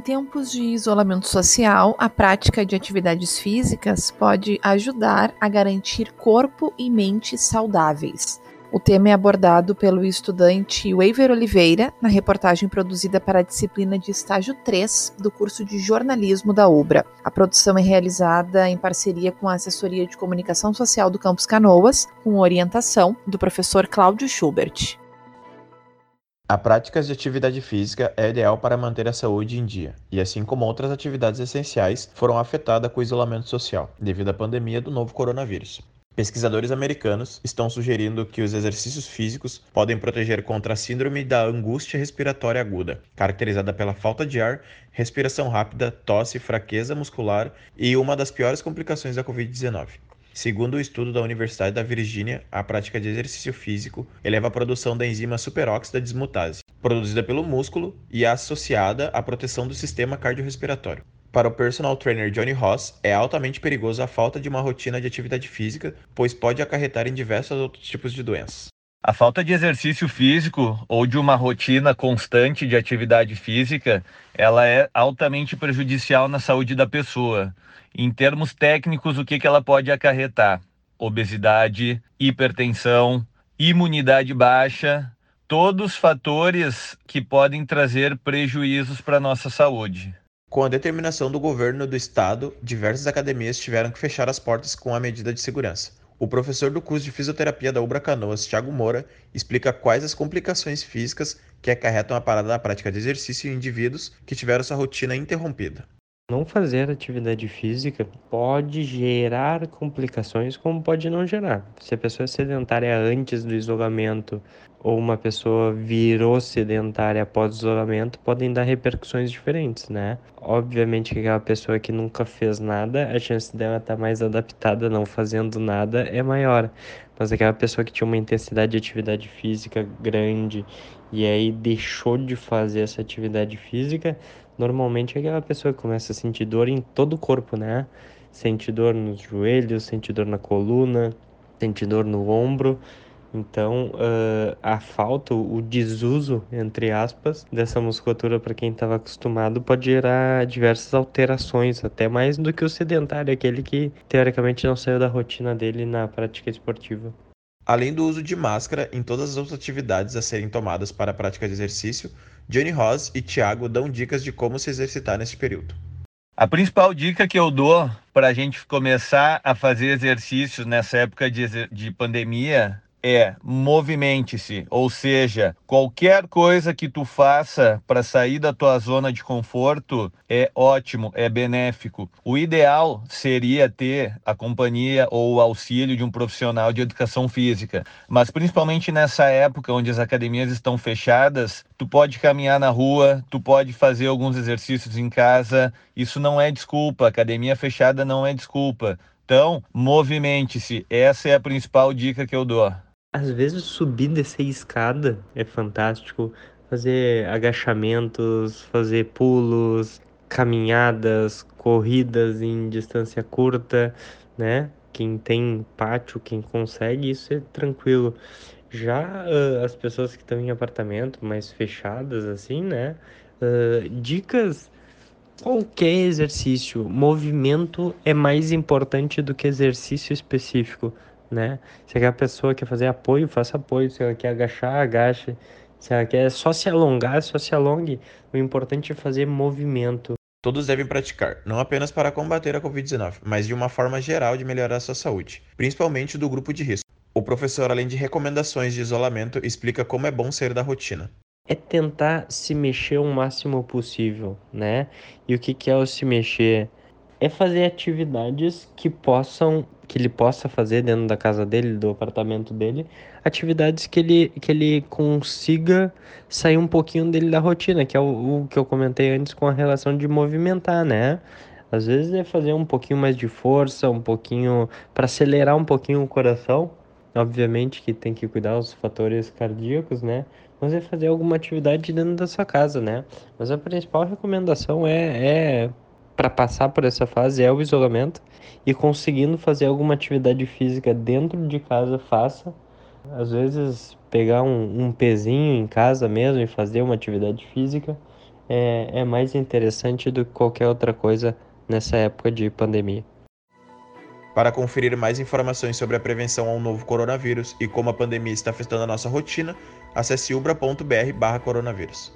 tempos de isolamento social, a prática de atividades físicas pode ajudar a garantir corpo e mente saudáveis. O tema é abordado pelo estudante Waver Oliveira na reportagem produzida para a disciplina de estágio 3 do curso de jornalismo da UBRA. A produção é realizada em parceria com a Assessoria de Comunicação Social do Campus Canoas, com orientação do professor Cláudio Schubert. A prática de atividade física é ideal para manter a saúde em dia, e assim como outras atividades essenciais, foram afetadas com o isolamento social, devido à pandemia do novo coronavírus. Pesquisadores americanos estão sugerindo que os exercícios físicos podem proteger contra a síndrome da angústia respiratória aguda, caracterizada pela falta de ar, respiração rápida, tosse, fraqueza muscular e uma das piores complicações da Covid-19. Segundo o estudo da Universidade da Virgínia, a prática de exercício físico eleva a produção da enzima superóxida dismutase, produzida pelo músculo e associada à proteção do sistema cardiorrespiratório. Para o personal trainer Johnny Ross, é altamente perigoso a falta de uma rotina de atividade física, pois pode acarretar em diversos outros tipos de doenças. A falta de exercício físico ou de uma rotina constante de atividade física, ela é altamente prejudicial na saúde da pessoa. Em termos técnicos, o que, que ela pode acarretar? Obesidade, hipertensão, imunidade baixa, todos fatores que podem trazer prejuízos para a nossa saúde. Com a determinação do governo do estado, diversas academias tiveram que fechar as portas com a medida de segurança. O professor do curso de fisioterapia da Ubra Canoas, Thiago Moura, explica quais as complicações físicas que acarretam a parada da prática de exercício em indivíduos que tiveram sua rotina interrompida. Não fazer atividade física pode gerar complicações, como pode não gerar. Se a pessoa é sedentária antes do isolamento ou uma pessoa virou sedentária após o isolamento, podem dar repercussões diferentes, né? Obviamente que aquela pessoa que nunca fez nada, a chance dela estar tá mais adaptada não fazendo nada é maior. Mas aquela pessoa que tinha uma intensidade de atividade física grande e aí deixou de fazer essa atividade física, normalmente é aquela pessoa que começa a sentir dor em todo o corpo, né? Sente dor nos joelhos, sente dor na coluna, sente dor no ombro. Então, uh, a falta, o desuso, entre aspas, dessa musculatura para quem estava acostumado pode gerar diversas alterações, até mais do que o sedentário, aquele que teoricamente não saiu da rotina dele na prática esportiva. Além do uso de máscara em todas as outras atividades a serem tomadas para a prática de exercício, Johnny Ross e Thiago dão dicas de como se exercitar neste período. A principal dica que eu dou para a gente começar a fazer exercícios nessa época de, de pandemia é movimente-se, ou seja, qualquer coisa que tu faça para sair da tua zona de conforto é ótimo, é benéfico. O ideal seria ter a companhia ou o auxílio de um profissional de educação física, mas principalmente nessa época onde as academias estão fechadas, tu pode caminhar na rua, tu pode fazer alguns exercícios em casa. Isso não é desculpa, academia fechada não é desculpa. Então, movimente-se. Essa é a principal dica que eu dou. Às vezes subir descer escada é fantástico. Fazer agachamentos, fazer pulos, caminhadas, corridas em distância curta, né? Quem tem pátio, quem consegue, isso é tranquilo. Já uh, as pessoas que estão em apartamento mais fechadas, assim, né? Uh, dicas qualquer exercício, movimento é mais importante do que exercício específico né? Se aquela pessoa quer fazer apoio, faça apoio. Se ela quer agachar, agache. Se ela quer só se alongar, só se alongue. O importante é fazer movimento. Todos devem praticar, não apenas para combater a Covid-19, mas de uma forma geral de melhorar a sua saúde, principalmente do grupo de risco. O professor, além de recomendações de isolamento, explica como é bom sair da rotina. É tentar se mexer o máximo possível, né? E o que, que é o se mexer? É fazer atividades que possam que ele possa fazer dentro da casa dele, do apartamento dele, atividades que ele, que ele consiga sair um pouquinho dele da rotina, que é o, o que eu comentei antes com a relação de movimentar, né? Às vezes é fazer um pouquinho mais de força, um pouquinho para acelerar um pouquinho o coração. Obviamente que tem que cuidar dos fatores cardíacos, né? Mas é fazer alguma atividade dentro da sua casa, né? Mas a principal recomendação é, é para passar por essa fase é o isolamento e conseguindo fazer alguma atividade física dentro de casa, faça. Às vezes pegar um, um pezinho em casa mesmo e fazer uma atividade física é, é mais interessante do que qualquer outra coisa nessa época de pandemia. Para conferir mais informações sobre a prevenção ao novo coronavírus e como a pandemia está afetando a nossa rotina, acesse ubra.br/coronavírus.